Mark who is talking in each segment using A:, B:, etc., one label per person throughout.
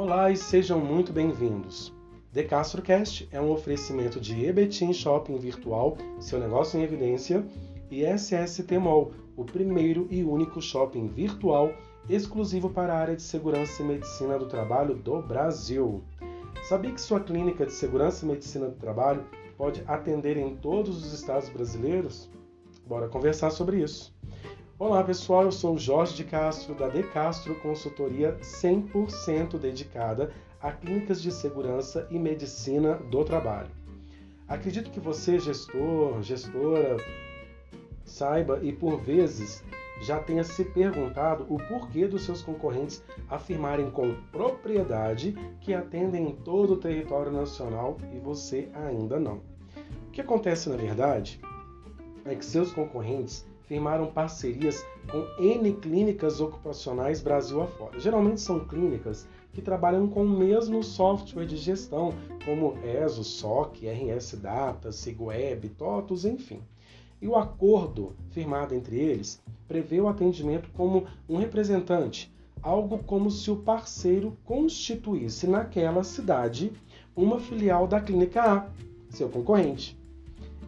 A: Olá e sejam muito bem-vindos. The CastroCast é um oferecimento de Ebetim Shopping Virtual, seu negócio em evidência, e SST Mall, o primeiro e único shopping virtual exclusivo para a área de segurança e medicina do trabalho do Brasil. Sabia que sua clínica de segurança e medicina do trabalho pode atender em todos os estados brasileiros? Bora conversar sobre isso. Olá pessoal, eu sou Jorge de Castro da De Castro Consultoria 100% dedicada a clínicas de segurança e medicina do trabalho. Acredito que você, gestor, gestora, saiba e por vezes já tenha se perguntado o porquê dos seus concorrentes afirmarem com propriedade que atendem em todo o território nacional e você ainda não. O que acontece na verdade é que seus concorrentes firmaram parcerias com N clínicas ocupacionais Brasil afora. Geralmente são clínicas que trabalham com o mesmo software de gestão, como ESO, SOC, RS Data, SigWeb, TOTUS, enfim. E o acordo firmado entre eles prevê o atendimento como um representante, algo como se o parceiro constituísse naquela cidade uma filial da clínica A, seu concorrente.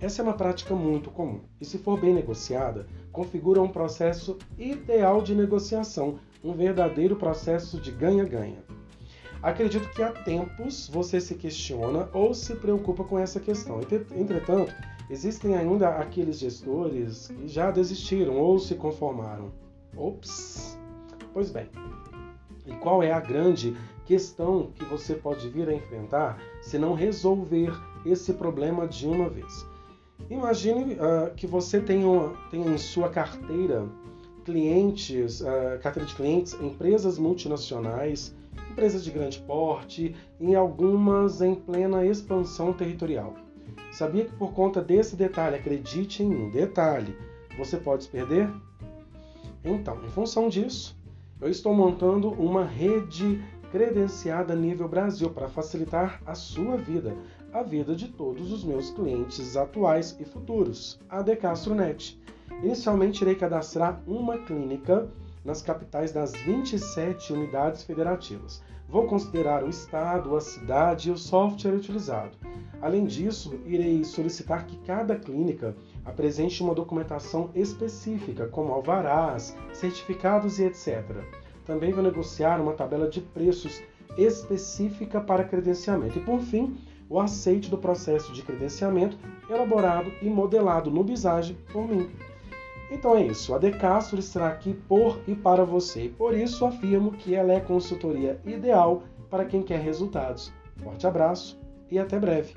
A: Essa é uma prática muito comum e, se for bem negociada, configura um processo ideal de negociação, um verdadeiro processo de ganha-ganha. Acredito que há tempos você se questiona ou se preocupa com essa questão. Entretanto, existem ainda aqueles gestores que já desistiram ou se conformaram. Ops! Pois bem, e qual é a grande questão que você pode vir a enfrentar se não resolver esse problema de uma vez? Imagine uh, que você tenha, em sua carteira clientes, uh, carteira de clientes, empresas multinacionais, empresas de grande porte e algumas em plena expansão territorial. Sabia que por conta desse detalhe, acredite em mim, detalhe, você pode se perder? Então, em função disso, eu estou montando uma rede credenciada nível Brasil para facilitar a sua vida, a vida de todos os meus clientes atuais e futuros, a Decastronet. Inicialmente irei cadastrar uma clínica nas capitais das 27 unidades federativas. Vou considerar o estado, a cidade e o software utilizado. Além disso, irei solicitar que cada clínica apresente uma documentação específica, como alvarás, certificados e etc. Também vou negociar uma tabela de preços específica para credenciamento. E por fim, o aceite do processo de credenciamento elaborado e modelado no Visage por mim. Então é isso, a Decastro estará aqui por e para você, por isso afirmo que ela é a consultoria ideal para quem quer resultados. Forte abraço e até breve!